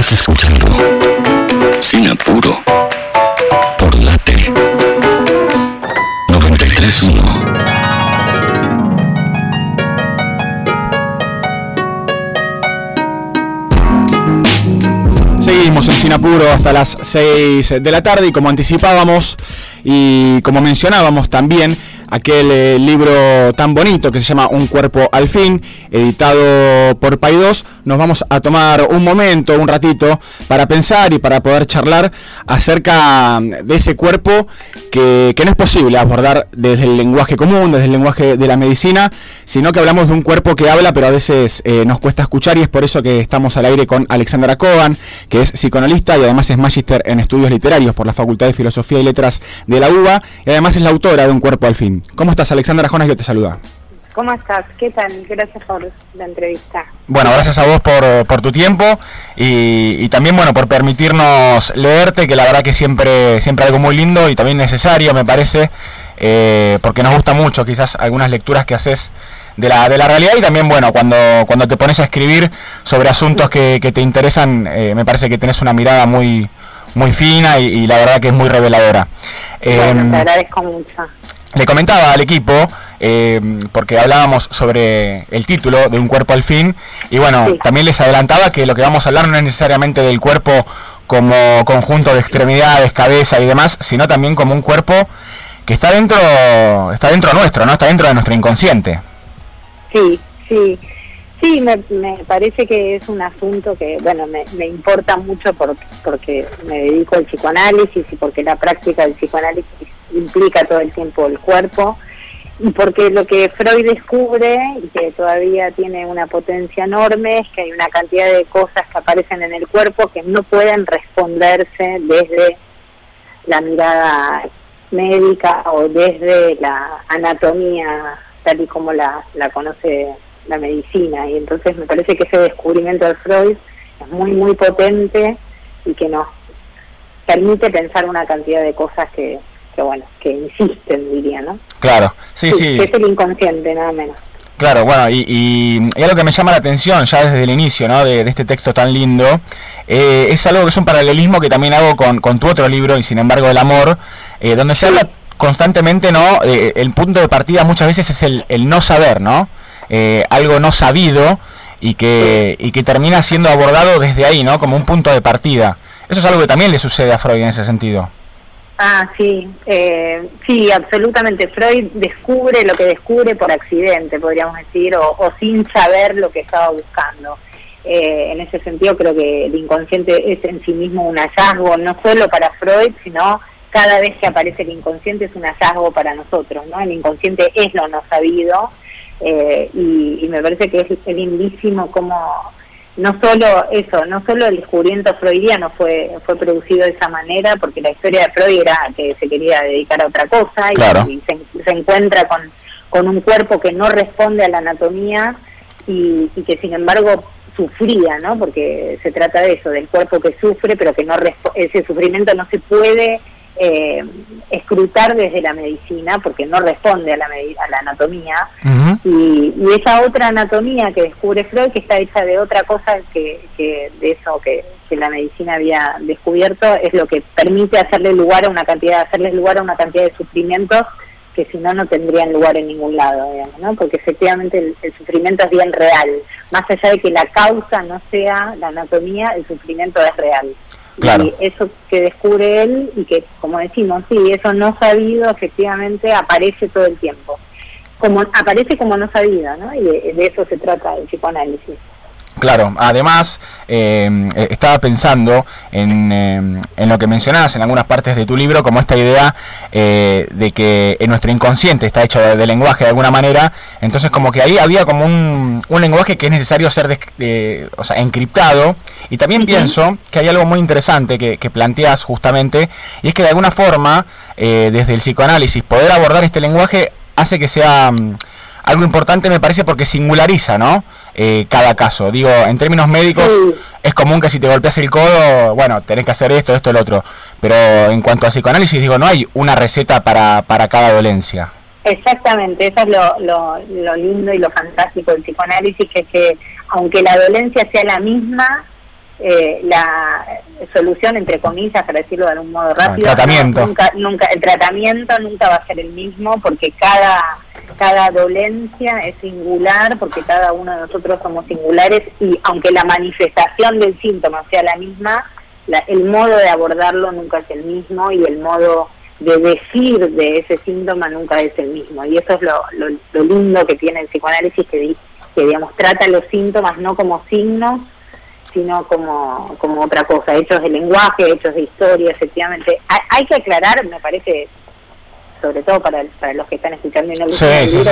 Estás escuchando Sin Apuro. Por Late 931. Seguimos en Sinapuro hasta las 6 de la tarde y como anticipábamos y como mencionábamos también, aquel eh, libro tan bonito que se llama Un cuerpo al fin, editado por Paidós, nos vamos a tomar un momento, un ratito, para pensar y para poder charlar acerca de ese cuerpo que, no es posible abordar desde el lenguaje común, desde el lenguaje de la medicina, sino que hablamos de un cuerpo que habla, pero a veces eh, nos cuesta escuchar y es por eso que estamos al aire con Alexandra Cogan, que es psicoanalista y además es magíster en estudios literarios por la Facultad de Filosofía y Letras de la UBA y además es la autora de Un cuerpo al fin. ¿Cómo estás, Alexandra Jonas? Yo te saluda. ¿Cómo estás? ¿Qué tal? Gracias por la entrevista. Bueno, gracias a vos por, tu tiempo y, también, bueno, por permitirnos leerte, que la verdad que siempre, siempre algo muy lindo y también necesario, me parece, eh, porque nos gusta mucho quizás algunas lecturas que haces de la, de la realidad y también, bueno, cuando, cuando te pones a escribir sobre asuntos que, te interesan, eh, me parece que tenés una mirada muy, muy fina y, la verdad que es muy reveladora. Bueno, te em, agradezco mucho. Le comentaba al equipo, eh, porque hablábamos sobre el título de Un cuerpo al fin, y bueno, también les adelantaba que lo que vamos a hablar no es necesariamente del cuerpo como conjunto de extremidades, cabeza y demás, sino también como un cuerpo que está dentro, está dentro nuestro, ¿no? Está dentro de nuestro inconsciente. Sí, sí. Sí, me, parece que es un asunto que, bueno, me, me importa mucho porque, porque me dedico al psicoanálisis y porque la práctica del psicoanálisis implica todo el tiempo el cuerpo y porque lo que Freud descubre y que todavía tiene una potencia enorme es que hay una cantidad de cosas que aparecen en el cuerpo que no pueden responderse desde la mirada médica o desde la anatomía tal y como la, la conoce la medicina. Y entonces me parece que ese descubrimiento de Freud es muy muy potente y que nos permite pensar una cantidad de cosas que, que bueno, que insisten, diría, ¿no? Claro, sí, sí. es el inconsciente, nada menos. Claro, bueno, y, y, algo que me llama la atención ya desde el inicio ¿no? de, este texto tan lindo, eh, es algo que es un paralelismo que también hago con, con tu otro libro, y sin embargo el amor, eh, donde se habla constantemente, ¿no? Eh, el punto de partida muchas veces es el, el no saber, ¿no? algo no sabido y que, y que termina siendo abordado desde ahí, ¿no? Como un punto de partida. Eso es algo que también le sucede a Freud en ese sentido. Ah, sí, eh, sí, absolutamente. Freud descubre lo que descubre por accidente, podríamos decir, o, sin saber lo que estaba buscando. Eh, en ese sentido creo que el inconsciente es en sí mismo un hallazgo, no solo para Freud, sino cada vez que aparece el inconsciente es un hallazgo para nosotros, ¿no? El inconsciente es lo no sabido eh, y, me parece que es, lindísimo como no solo eso, no solo el descubrimiento freudiano fue, fue producido de esa manera, porque la historia de Freud era que se quería dedicar a otra cosa y, se, encuentra con, con un cuerpo que no responde a la anatomía y, que sin embargo sufría, ¿no? Porque se trata de eso, del cuerpo que sufre, pero que no ese sufrimiento no se puede eh, escrutar desde la medicina porque no responde a la, a la anatomía. Y, esa otra anatomía que descubre Freud que está hecha de otra cosa que, que de eso que, la medicina había descubierto es lo que permite hacerle lugar a una cantidad hacerle lugar a una cantidad de sufrimientos que si no no tendrían lugar en ningún lado digamos, ¿no? porque efectivamente el, el sufrimiento es bien real. Más allá de que la causa no sea la anatomía el sufrimiento es real y eso que descubre él y que, como decimos, sí, eso no sabido efectivamente aparece todo el tiempo. Como aparece como no sabido, ¿no? Y de, de eso se trata el psicoanálisis. Claro, además em, eh, estaba pensando en, em, en, lo que mencionabas en algunas partes de tu libro, como esta idea eh, de que en nuestro inconsciente está hecho de, lenguaje de alguna manera, entonces como que ahí había como un, un lenguaje que es necesario ser o sea, encriptado, y también pienso que hay algo muy interesante que, que, planteas justamente, y es que de alguna forma, eh, desde el psicoanálisis, poder abordar este lenguaje hace que sea mm, algo importante me parece porque singulariza, ¿no? Eh, cada caso. Digo, en términos médicos es común que si te golpeas el codo, bueno, tenés que hacer esto, esto, el otro. Pero en cuanto a psicoanálisis, digo, no hay una receta para, para cada dolencia. Exactamente, eso es lo, lo, lo lindo y lo fantástico del psicoanálisis, que es que aunque la dolencia sea la misma, eh, la solución, entre comillas, para decirlo de algún modo rápido, el tratamiento. nunca, nunca, el tratamiento nunca va a ser el mismo porque cada, cada dolencia es singular, porque cada uno de nosotros somos singulares y aunque la manifestación del síntoma sea la misma, el modo de abordarlo nunca es el mismo y el modo de decir de ese síntoma nunca es el mismo. Y eso es lo, lo, lindo que tiene el psicoanálisis, que, que digamos trata los síntomas no como signos, sino como, como otra cosa, hechos de lenguaje, hechos de historia, efectivamente. Hay, que aclarar, me parece, sobre todo para, para los que están escuchando y no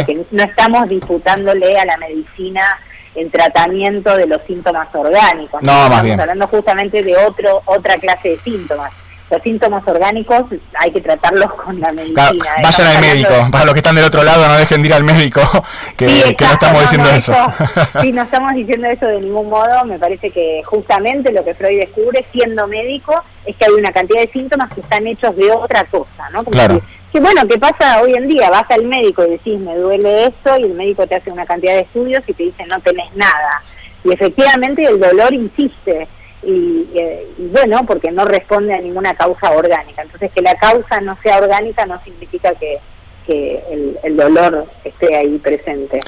que no estamos disputándole a la medicina el tratamiento de los síntomas orgánicos. No, Estamos hablando justamente de otro otra clase de síntomas. Los síntomas orgánicos hay que tratarlos con la medicina. vayan al médico, para los que están del otro lado no dejen de ir al médico, que, no estamos diciendo eso. sí, no estamos diciendo eso de ningún modo, me parece que justamente lo que Freud descubre siendo médico es que hay una cantidad de síntomas que están hechos de otra cosa, ¿no? claro que bueno, ¿qué pasa hoy en día? Vas al médico y decís, me duele esto, y el médico te hace una cantidad de estudios y te dice, no tenés nada. Y efectivamente el dolor insiste, y, bueno, porque no responde a ninguna causa orgánica. Entonces, que la causa no sea orgánica no significa que, que el, dolor esté ahí presente.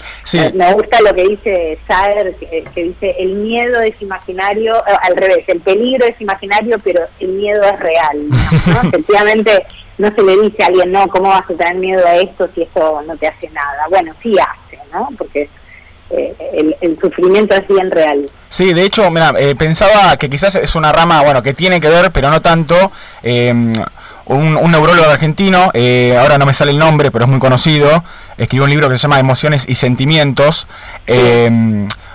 Me, gusta lo que dice Saer, que, dice, el miedo es imaginario, eh, al revés, el peligro es imaginario, pero el miedo es real. Efectivamente no se le dice a alguien, no, ¿cómo vas a tener miedo a esto si esto no te hace nada? Bueno, sí hace, ¿no? Porque eh, el, sufrimiento es bien real. Sí, de hecho, mira, eh, pensaba que quizás es una rama, bueno, que tiene que ver, pero no tanto. Eh, un, neurólogo argentino, ahora no me sale el nombre, pero es muy conocido, escribió un libro que se llama Emociones y Sentimientos,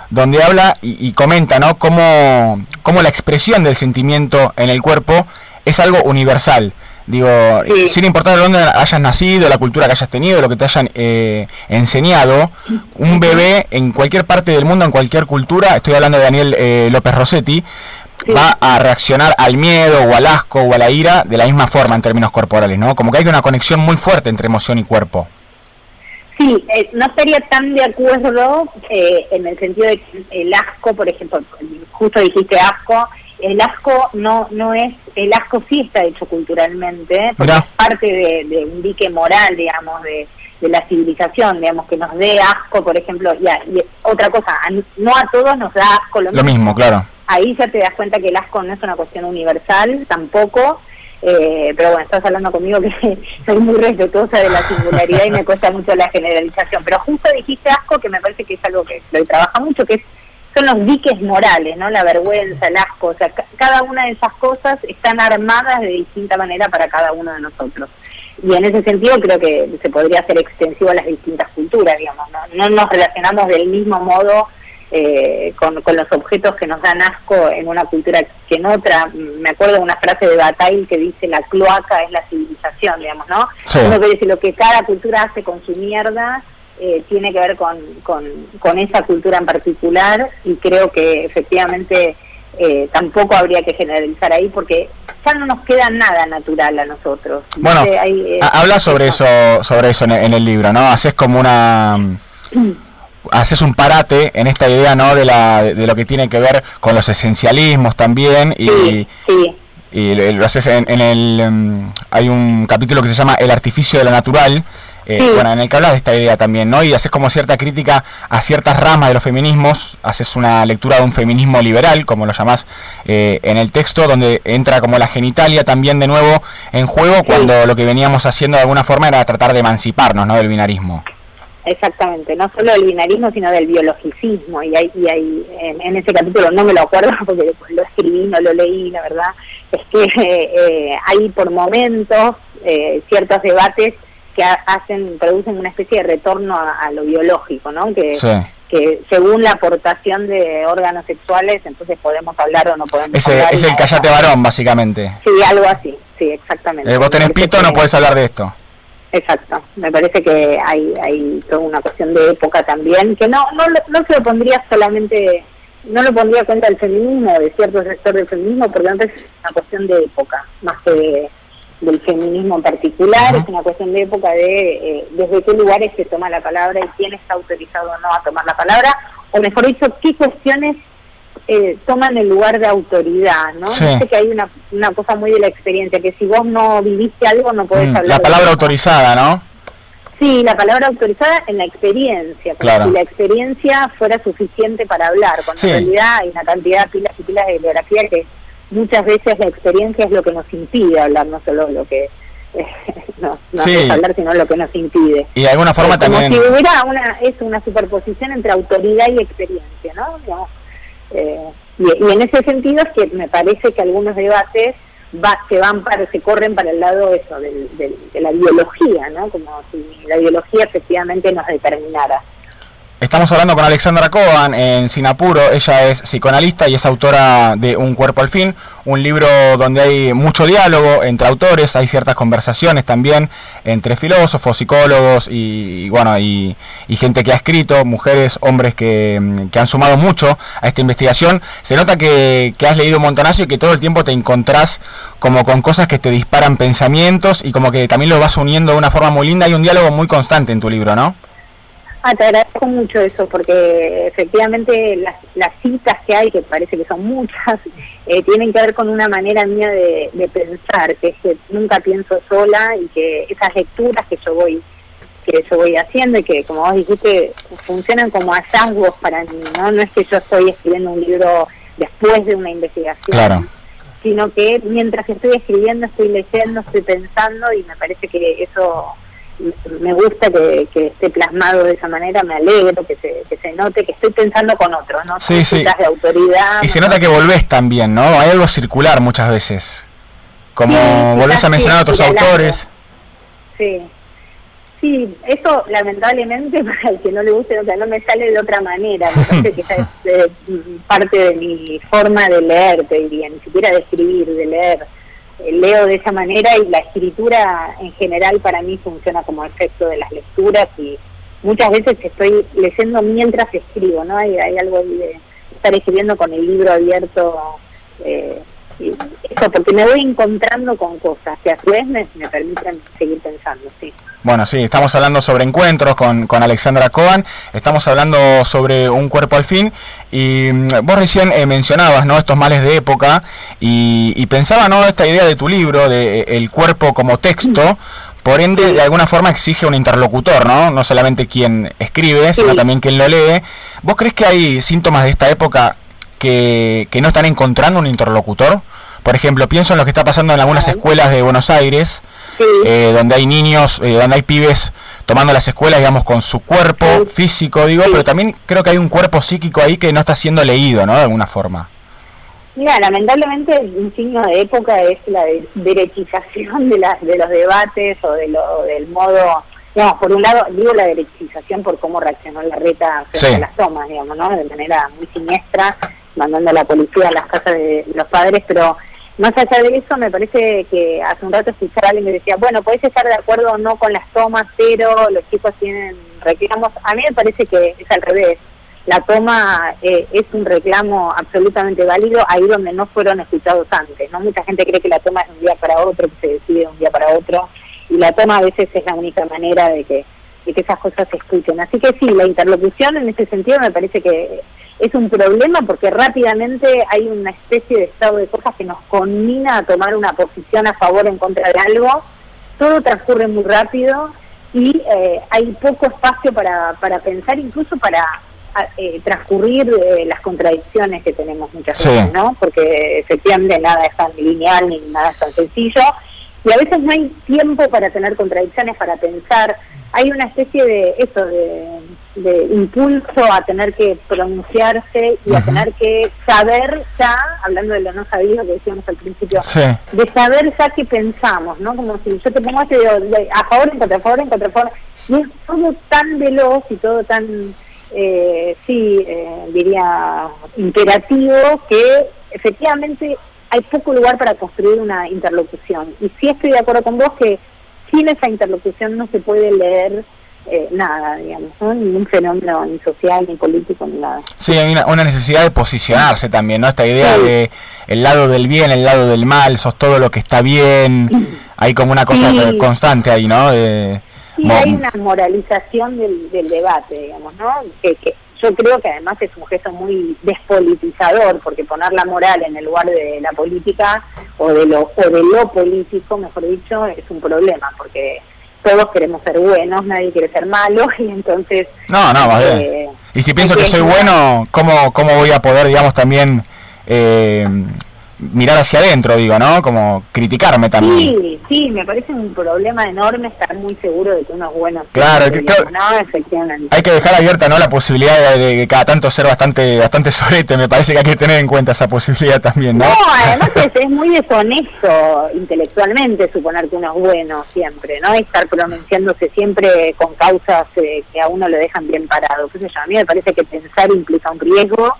donde habla y, comenta, ¿no? Cómo, cómo la expresión del sentimiento en el cuerpo es algo universal. Digo, sin importar de dónde hayas nacido, la cultura que hayas tenido, lo que te hayan eh, enseñado, un bebé en cualquier parte del mundo, en cualquier cultura, estoy hablando de Daniel eh, López Rossetti, va a reaccionar al miedo o al asco o a la ira de la misma forma en términos corporales, ¿no? Como que hay una conexión muy fuerte entre emoción y cuerpo. Sí, eh, no estaría tan de acuerdo en el sentido de que el asco, por ejemplo, justo dijiste asco, el asco no no es el asco sí está hecho culturalmente porque es parte de, un dique moral digamos de, la civilización digamos que nos dé asco por ejemplo y, y otra cosa no a todos nos da asco lo, mismo. claro ahí ya te das cuenta que el asco no es una cuestión universal tampoco eh, pero bueno, estás hablando conmigo que soy muy respetuosa de la singularidad y me cuesta mucho la generalización. Pero justo dijiste asco, que me parece que es algo que lo trabaja mucho, que es los diques morales, ¿no? La vergüenza, el asco, o sea, cada una de esas cosas están armadas de distinta manera para cada uno de nosotros. Y en ese sentido creo que se podría hacer extensivo a las distintas culturas, digamos, no, no nos relacionamos del mismo modo eh, con, los objetos que nos dan asco en una cultura que en otra. Me acuerdo de una frase de Bataille que dice la cloaca es la civilización, digamos, ¿no? Uno que dice lo que cada cultura hace con su mierda eh, tiene que ver con, con, esa cultura en particular y creo que efectivamente eh, tampoco habría que generalizar ahí porque ya no nos queda nada natural a nosotros. Bueno, eh, habla sobre eso, sobre eso en el, libro, ¿no? Haces como una haces un parate en esta idea, ¿no? De la de lo que tiene que ver con los esencialismos también y y lo haces en, en el em, hay un capítulo que se llama El artificio de lo natural eh, bueno, en el que hablas de esta idea también, ¿no? Y haces como cierta crítica a ciertas ramas de los feminismos, haces una lectura de un feminismo liberal, como lo llamás eh, en el texto, donde entra como la genitalia también de nuevo en juego, cuando lo que veníamos haciendo de alguna forma era tratar de emanciparnos, ¿no? Del binarismo. Exactamente, no solo del binarismo, sino del biologicismo. Y hay, y hay en, ese capítulo no me lo acuerdo porque lo escribí, no lo leí, la verdad, es que eh, hay por momentos ciertos debates que hacen producen una especie de retorno a, lo biológico, ¿no? Que, que según la aportación de órganos sexuales, entonces podemos hablar o no podemos es hablar. Es el callate varón, básicamente. Sí, algo así, sí, exactamente. Eh, vos tenés pito, no podés hablar de esto. Exacto, me parece que hay, hay toda una cuestión de época también, que no, no, no se lo pondría solamente, no lo pondría cuenta del feminismo, de cierto sector del feminismo, porque antes es una cuestión de época, más que del feminismo en particular, es una cuestión de época de eh, desde qué lugares se toma la palabra y quién está autorizado o no a tomar la palabra, o mejor dicho, qué cuestiones eh, toman el lugar de autoridad, ¿no? Sí. Dice que hay una, una cosa muy de la experiencia, que si vos no viviste algo no podés Mm, hablar. la palabra autorizada, ¿no? Sí, la palabra autorizada en la experiencia, como Claro. si la experiencia fuera suficiente para hablar, cuando Sí. en realidad hay una cantidad de pilas y pilas de bibliografía que muchas veces la experiencia es lo que nos impide hablar, no solo lo que no, no Sí. es hablar, sino lo que nos impide. Y de alguna forma Es como también... si hubiera una, es una superposición entre autoridad y experiencia, ¿no? Eh, y, y en ese sentido es que me parece que algunos debates va, se van para, se corren para el lado eso, del, del- de la biología, ¿no? Como si la biología efectivamente nos determinara. Estamos hablando con Alexandra Cohen en Sinapuro. Ella es psicoanalista y es autora de Un cuerpo al fin, un libro donde hay mucho diálogo entre autores, hay ciertas conversaciones también entre filósofos, psicólogos y, bueno y, gente que ha escrito, mujeres, hombres que, mm, que han sumado mucho a esta investigación. Se nota que, que has leído un montonazo y que todo el tiempo te encontrás como con cosas que te disparan pensamientos y como que también lo vas uniendo de una forma muy linda. Hay un diálogo muy constante en tu libro, ¿no? Ah, te agradezco mucho eso, porque efectivamente las, las citas que hay, que parece que son muchas, eh, tienen que ver con una manera mía de, de pensar, que es que nunca pienso sola y que esas lecturas que yo voy que yo voy haciendo y que, como vos dijiste, funcionan como hallazgos para mí, ¿no? No es que yo estoy escribiendo un libro después de una investigación, Claro. sino que mientras estoy escribiendo, estoy leyendo, estoy pensando y me parece que eso me gusta que, que esté plasmado de esa manera, me alegro que se, que se note que estoy pensando con otros, ¿no? Sí, sí. de autoridad. Y se ¿no? nota que volvés también, ¿no? Hay algo circular muchas veces. Como Sí, volvés a mencionar a otros autores. Sí. Sí, eso lamentablemente para el que no le guste, o sea, no me sale de otra manera. Me parece que esa es eh, parte de mi forma de leer, te diría, ni siquiera de escribir, de leer. Eh, leo de esa manera y la escritura en general para mí funciona como efecto de las lecturas y muchas veces estoy leyendo mientras escribo, ¿no? Hay, hay algo de estar escribiendo con el libro abierto. Eh, eso, porque me voy encontrando con cosas que a su vez me, me permiten seguir pensando, sí. Bueno, sí, estamos hablando sobre encuentros con, con Alexandra Cohen, estamos hablando sobre un cuerpo al fin y mm, vos recién eh, mencionabas, ¿no? Estos males de época y, y pensaba, ¿no? Esta idea de tu libro, de eh, el cuerpo como texto, por ende, de alguna forma exige un interlocutor, ¿no? No solamente quien escribe, sino Sí. también quien lo lee. ¿Vos crees que hay síntomas de esta época que, que no están encontrando un interlocutor? Por ejemplo, pienso en lo que está pasando en algunas escuelas de Buenos Aires, Sí, eh, donde hay niños, eh, donde hay pibes tomando las escuelas, digamos, con su cuerpo Sí. físico, digo, Sí. pero también creo que hay un cuerpo psíquico ahí que no está siendo leído, ¿no? De alguna forma. Mira, lamentablemente un signo de época es la de- derechización de, las, de los debates o de lo, del modo, digamos, por un lado, digo la derechización por cómo reaccionó la reta frente a las tomas, digamos, ¿no? De manera muy siniestra, mandando a la policía a las casas de los padres, pero más allá de eso, me parece que hace un rato escuchar a alguien que decía, bueno, podés estar de acuerdo o no con las tomas, pero los chicos tienen reclamos. A mí me parece que es al revés la toma eh, es un reclamo absolutamente válido ahí donde no fueron escuchados antes. no Mucha gente cree que la toma es un día para otro, que se decide de un día para otro, y la toma a veces es la única manera de que, de que esas cosas se escuchen. Así que sí, la interlocución en ese sentido me parece que es un problema porque rápidamente hay una especie de estado de cosas que nos conmina a tomar una posición a favor o en contra de algo. Todo transcurre muy rápido y eh, hay poco espacio para, para pensar, incluso para eh, transcurrir eh, las contradicciones que tenemos muchas Sí. veces, ¿no? Porque efectivamente nada es tan lineal ni nada es tan sencillo y a veces no hay tiempo para tener contradicciones, para pensar. Hay una especie de eso, de, de impulso a tener que pronunciarse y a tener que saber ya, hablando de lo no sabido que decíamos al principio, Sí. de saber ya qué pensamos, ¿no? Como si yo te pongo de- a favor, en contra, a favor, en contra, a favor. Y es todo tan veloz y todo tan, eh, sí, eh, diría, imperativo, que efectivamente hay poco lugar para construir una interlocución. Y sí estoy de acuerdo con vos que sin esa interlocución no se puede leer eh, nada, digamos, ¿no? Ningún fenómeno ni social, ni político, ni nada. Sí, hay una, una necesidad de posicionarse también, ¿no? Esta idea Sí. de el lado del bien, el lado del mal, sos todo lo que está bien. Hay como una cosa Sí. constante ahí, ¿no? De, Sí, hay una moralización del, del debate, digamos, ¿no? Que, que yo creo que además es un gesto muy despolitizador, porque poner la moral en el lugar de la política o de lo, o de lo político, mejor dicho, es un problema, porque todos queremos ser buenos, nadie quiere ser malo, y entonces... No, no, más bien. eh, Y si pienso que- soy bueno, ¿cómo, ¿cómo voy a poder, digamos, también eh, mirar hacia adentro, digo, ¿no? Como criticarme también. Sí, sí, me parece un problema enorme estar muy seguro de que uno es bueno. Claro, que- No, efectivamente. Hay que dejar abierta, ¿no? La posibilidad de, de cada tanto ser bastante bastante sorete. Me parece que hay que tener en cuenta esa posibilidad también, ¿no? No, además es, es muy deshonesto intelectualmente suponer que uno es bueno siempre, ¿no? Y estar pronunciándose siempre con causas eh, que a uno lo dejan bien parado. ¿Qué sé yo? A mí me parece que pensar implica un riesgo.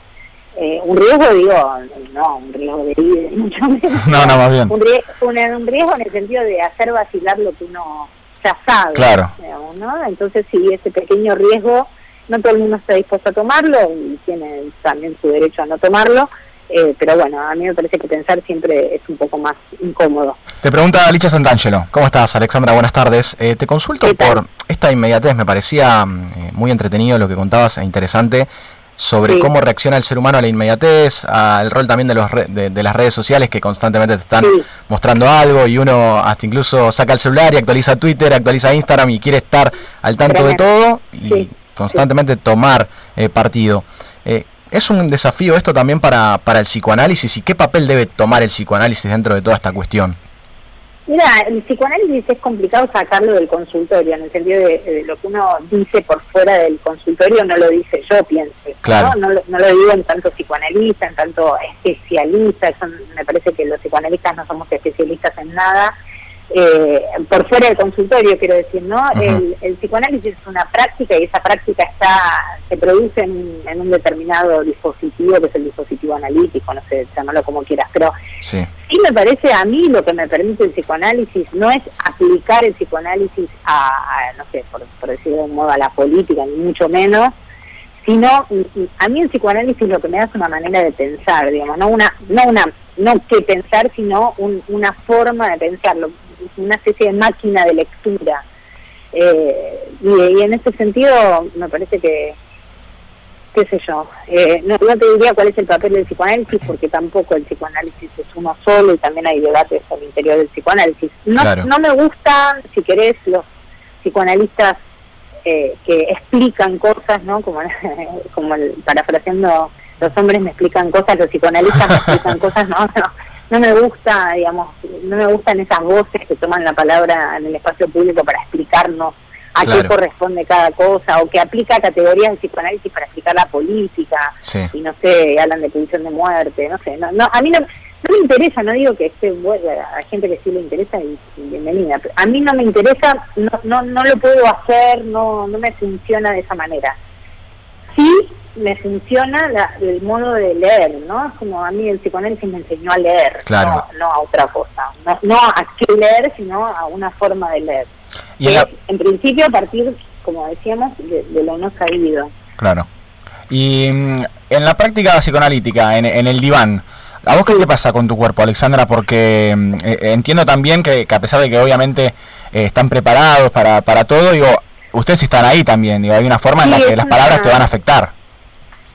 Eh, un riesgo, digo, no, un riesgo de vida, mucho menos. No, no, más bien. Un, rie- un, un riesgo en el sentido de hacer vacilar lo que uno ya sabe. Claro. digamos, ¿no? Entonces, sí, ese pequeño riesgo, no todo el mundo está dispuesto a tomarlo y tiene también su derecho a no tomarlo. Eh, pero bueno, a mí me parece que pensar siempre es un poco más incómodo. Te pregunta Licha Santangelo. ¿Cómo estás, Alexandra? Buenas tardes. Eh, te consulto por esta inmediatez. Me parecía mm, eh, muy entretenido lo que contabas e interesante sobre Sí. cómo reacciona el ser humano a la inmediatez, al rol también de, los re- de, de las redes sociales que constantemente te están Sí. mostrando algo y uno hasta incluso saca el celular y actualiza Twitter, actualiza Instagram y quiere estar al tanto de todo y Sí. constantemente tomar eh, partido. Eh, ¿Es un desafío esto también para, para el psicoanálisis y qué papel debe tomar el psicoanálisis dentro de toda esta cuestión? Mira, el psicoanálisis es complicado sacarlo del consultorio, en el sentido de, de lo que uno dice por fuera del consultorio no lo dice yo, pienso. Claro. ¿no? No, lo, no lo digo en tanto psicoanalista, en tanto especialista, eso me parece que los psicoanalistas no somos especialistas en nada. Eh, por fuera del consultorio, quiero decir, ¿no? El, el psicoanálisis es una práctica y esa práctica está se produce en, en un determinado dispositivo, que es el dispositivo analítico, no sé, llámalo como quieras, pero Sí, Sí me parece a mí lo que me permite el psicoanálisis no es aplicar el psicoanálisis a, a, no sé, por, por decirlo de un modo, a la política, ni mucho menos, sino a mí el psicoanálisis lo que me da es una manera de pensar, digamos, no una, no una, no que pensar, sino un- una forma de pensarlo, una especie de máquina de lectura. Eh, y, y en ese sentido me parece que, qué sé yo, eh, no, no te diría cuál es el papel del psicoanálisis porque tampoco el psicoanálisis es uno solo y también hay debates al interior del psicoanálisis. No, Claro. no me gustan, si querés, los psicoanalistas eh, que explican cosas, ¿no? Como, como el, parafraseando, los hombres me explican cosas, los psicoanalistas me explican cosas, no, no, no me gusta, digamos, no me gustan esas voces que toman la palabra en el espacio público para explicarnos a Claro. qué corresponde cada cosa, o que aplica categorías de psicoanálisis para explicar la política, sí. y no sé, hablan de pulsión de muerte, no sé, no, no a mí no, no me interesa, no digo que esté bueno, a gente que sí le interesa y, y bienvenida, a mí no me interesa, no, no, no lo puedo hacer, no, no me funciona de esa manera. Sí me funciona la- el modo de leer, ¿no? Es como a mí el psicoanálisis me enseñó a leer, Claro. no, no a otra cosa, no, no a qué leer, sino a una forma de leer. Y en la- principio a partir, como decíamos, de, de lo no sabido. Claro. Y mm, en la práctica psicoanalítica, en, en el diván, ¿a vos qué te pasa con tu cuerpo, Alexandra? Porque mm, eh, entiendo también que, que a pesar de que obviamente eh, están preparados para, para todo, digo, ustedes están ahí también, digo, hay una forma en la que las una- palabras te van a afectar.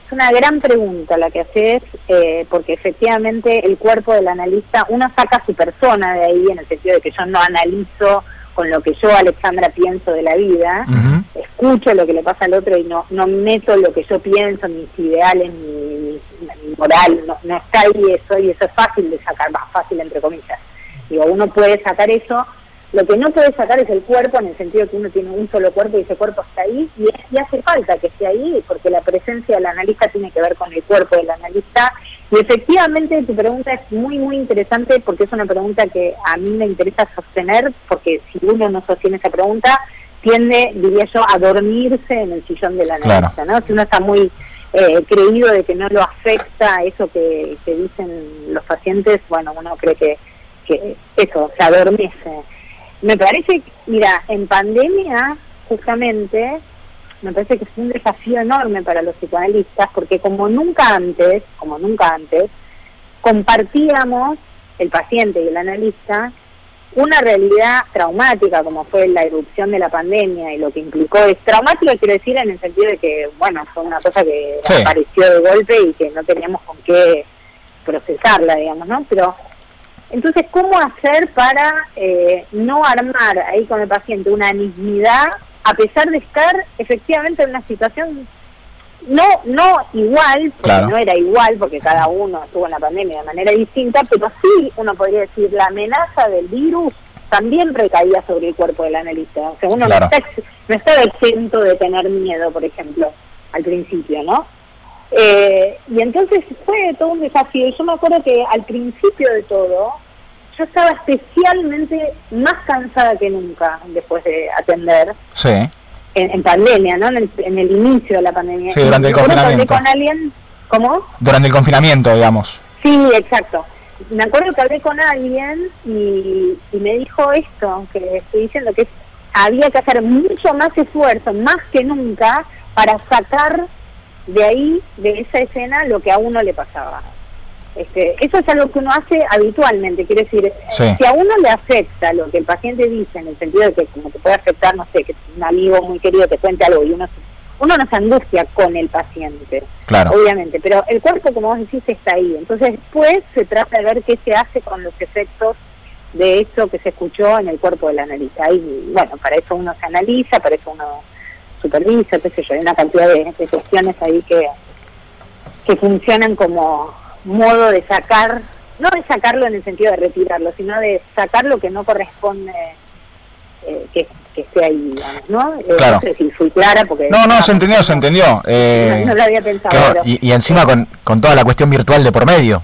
Es una gran pregunta la que haces, eh, porque efectivamente el cuerpo del analista, uno saca su persona de ahí, en el sentido de que yo no analizo con lo que yo, Alexandra, pienso de la vida, escucho lo que le pasa al otro y no, no meto lo que yo pienso, mis ideales, mi, mi- mi moral, no, no está ahí eso, y eso es fácil de sacar, más fácil entre comillas. Digo, uno puede sacar eso, lo que no puede sacar es el cuerpo, en el sentido que uno tiene un solo cuerpo y ese cuerpo está ahí, y, hace falta que esté ahí, porque la presencia del analista tiene que ver con el cuerpo del analista. Y efectivamente tu pregunta es muy, muy interesante, porque es una pregunta que a mí me interesa sostener, porque si uno no sostiene esa pregunta, tiende, diría yo, a dormirse en el sillón del analista, ¿no? Si uno está muy eh, creído de que no lo afecta eso que, que dicen los pacientes, bueno, uno cree que, que eso, se adormece. Me parece, mira, en pandemia, justamente, me parece que fue un desafío enorme para los psicoanalistas, porque como nunca antes, como nunca antes, compartíamos, el paciente y el analista, una realidad traumática como fue la erupción de la pandemia y lo que implicó. Es traumática quiero decir en el sentido de que bueno fue una cosa que apareció de golpe y que no teníamos con qué procesarla digamos no pero entonces cómo hacer para eh, no armar ahí con el paciente una anisiedad a pesar de estar efectivamente en una situación no no igual, porque no era igual, porque cada uno estuvo en la pandemia de manera distinta, pero sí uno podría decir la amenaza del virus también recaía sobre el cuerpo del analista. O sea, uno no, está, no estaba exento de tener miedo, por ejemplo, al principio, ¿no? Eh, y entonces fue todo un desafío. Y yo me acuerdo que al principio de todo, yo estaba especialmente más cansada que nunca después de atender. Sí en, pandemia, ¿no? En el, inicio de la pandemia. Sí, durante el confinamiento. con alguien, ¿cómo? Durante el confinamiento, digamos. Sí, exacto. Me acuerdo que hablé con alguien y, me dijo esto, que estoy diciendo que había que hacer mucho más esfuerzo, más que nunca, para sacar de ahí, de esa escena, lo que a uno le pasaba. Este, eso es algo que uno hace habitualmente, quiere decir, si a uno le afecta lo que el paciente dice, en el sentido de que como te puede afectar, no sé, que un amigo muy querido te cuente algo y uno, uno no se angustia con el paciente, claro. obviamente, pero el cuerpo, como vos decís, está ahí. Entonces después se trata de ver qué se hace con los efectos de eso que se escuchó en el cuerpo del analista. Y bueno, para eso uno se analiza, para eso uno supervisa, qué sé yo, hay una cantidad de, de cuestiones ahí que, que funcionan como modo de sacar, no de sacarlo en el sentido de retirarlo, sino de sacar lo que no corresponde eh, que, esté ahí, ¿no? Eh, claro. No sé si fui clara porque... No, no, se entendió, se entendió. Eh, no, lo había pensado. y, y, encima con, con toda la cuestión virtual de por medio,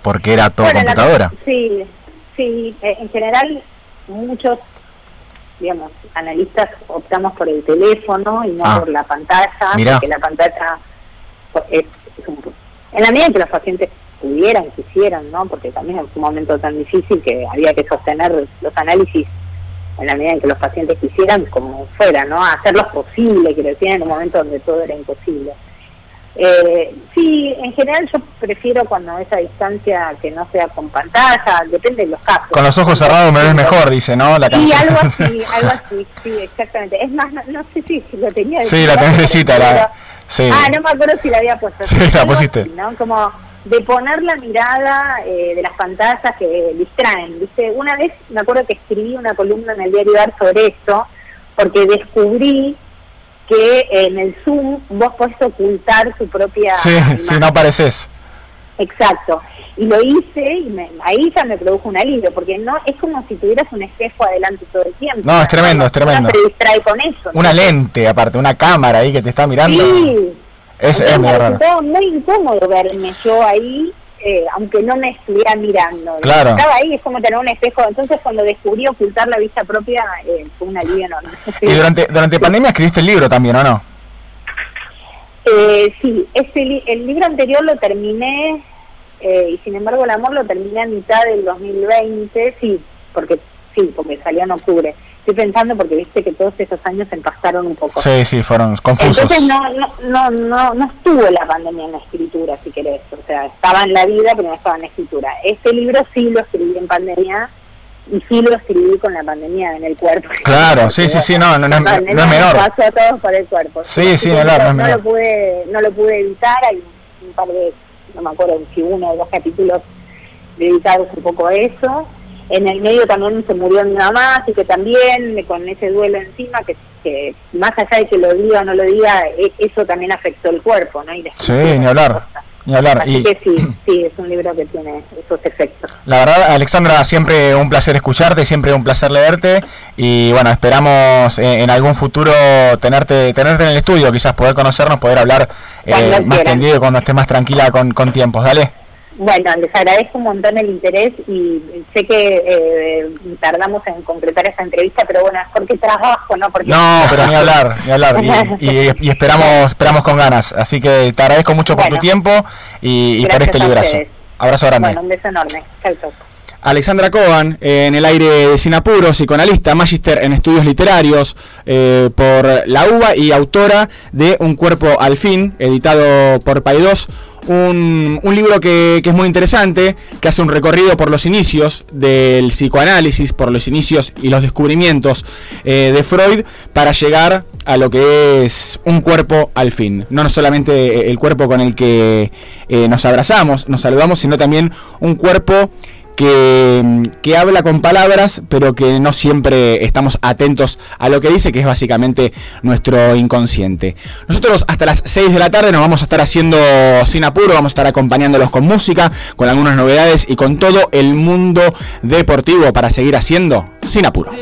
porque era todo computadora. sí, sí, en general muchos digamos, analistas optamos por el teléfono y no ah. por la pantalla, porque la pantalla es, es un en la medida que los pacientes pudieran, quisieran, ¿no? Porque también es un momento tan difícil que había que sostener los análisis en la medida en que los pacientes quisieran, como fuera, ¿no? Hacerlos posible, que lo en un momento donde todo era imposible. Eh, sí, en general yo prefiero cuando esa distancia que no sea con pantalla, depende de los casos. Con los ojos cerrados me ves mejor, dice, ¿no? La sí, algo así, algo así, sí, exactamente. Es más, no, sé si, lo tenía de Sí, la tenés de cita, la, Ah, no me acuerdo si la había puesto. Sí, la pusiste. ¿no? Como de poner la mirada eh, de las pantallas que distraen. ¿viste? Una vez me acuerdo que escribí una columna en el diario Dar sobre esto, porque descubrí que en el Zoom vos podés ocultar tu propia... Sí, si no apareces. Exacto y lo hice y me, ahí ya me produjo un alivio, porque no es como si tuvieras un espejo adelante todo el tiempo. No, es tremendo, es tremendo. se distrae con eso. Una lente, aparte, una cámara ahí que te está mirando. Sí. Es, es muy raro. muy incómodo verme yo ahí, eh, aunque no me estuviera mirando. Claro. Estaba ahí, es como tener un espejo. Entonces, cuando descubrí ocultar la vista propia, eh, fue un alivio enorme. ¿Y durante, durante pandemia escribiste el libro también, o no? Eh, sí, este, el libro anterior lo terminé eh, y sin embargo el amor lo terminé a mitad del 2020, sí, porque sí, porque salió en octubre. Estoy pensando porque viste que todos esos años se pasaron un poco. Sí, sí, fueron confusos. Entonces no, no, no, no, estuvo la pandemia en la escritura, si querés. O sea, estaba en la vida, pero no estaba en la escritura. Este libro sí lo escribí en pandemia y sí lo escribí con la pandemia en el cuerpo. Claro, sí, sí, sí, no, no, no, no, es menor. Pasó a todos por el cuerpo. Sí, sí, no, no, lo pude, no lo pude evitar, hay un par de no me acuerdo si uno o dos capítulos dedicados un poco a eso. En el medio también se murió mi mamá, así que también con ese duelo encima, que, que más allá de que lo diga o no lo diga, e, eso también afectó el cuerpo, ¿no? Y sí, ni hablar. Hablar. Así que sí, sí, es un libro que tiene esos efectos. La verdad, Alexandra, siempre un placer escucharte, siempre un placer leerte y bueno, esperamos en algún futuro tenerte tenerte en el estudio, quizás poder conocernos, poder hablar eh, más tendido cuando estés más tranquila con, con tiempos. Dale. Bueno, les agradezco un montón el interés y sé que eh, tardamos en concretar esta entrevista, pero bueno, es porque trabajo, ¿no? Porque no, pero ni hablar, ni hablar. Y, esperamos esperamos con ganas. Así que te agradezco mucho por tu tiempo y, por este librazo. Abrazo grande. Bueno, un beso enorme. Chau, chau. Alexandra Coban, en el aire de Sinapuro, psicoanalista, magíster en estudios literarios eh, por la UBA y autora de Un cuerpo al fin, editado por Paidós un, libro que, es muy interesante, que hace un recorrido por los inicios del psicoanálisis, por los inicios y los descubrimientos eh, de Freud, para llegar a lo que es un cuerpo al fin. No solamente el cuerpo con el que eh, nos abrazamos, nos saludamos, sino también un cuerpo que, habla con palabras, pero que no siempre estamos atentos a lo que dice, que es básicamente nuestro inconsciente. Nosotros hasta las 6 de la tarde nos vamos a estar haciendo sin apuro, vamos a estar acompañándolos con música, con algunas novedades y con todo el mundo deportivo para seguir haciendo sin apuro.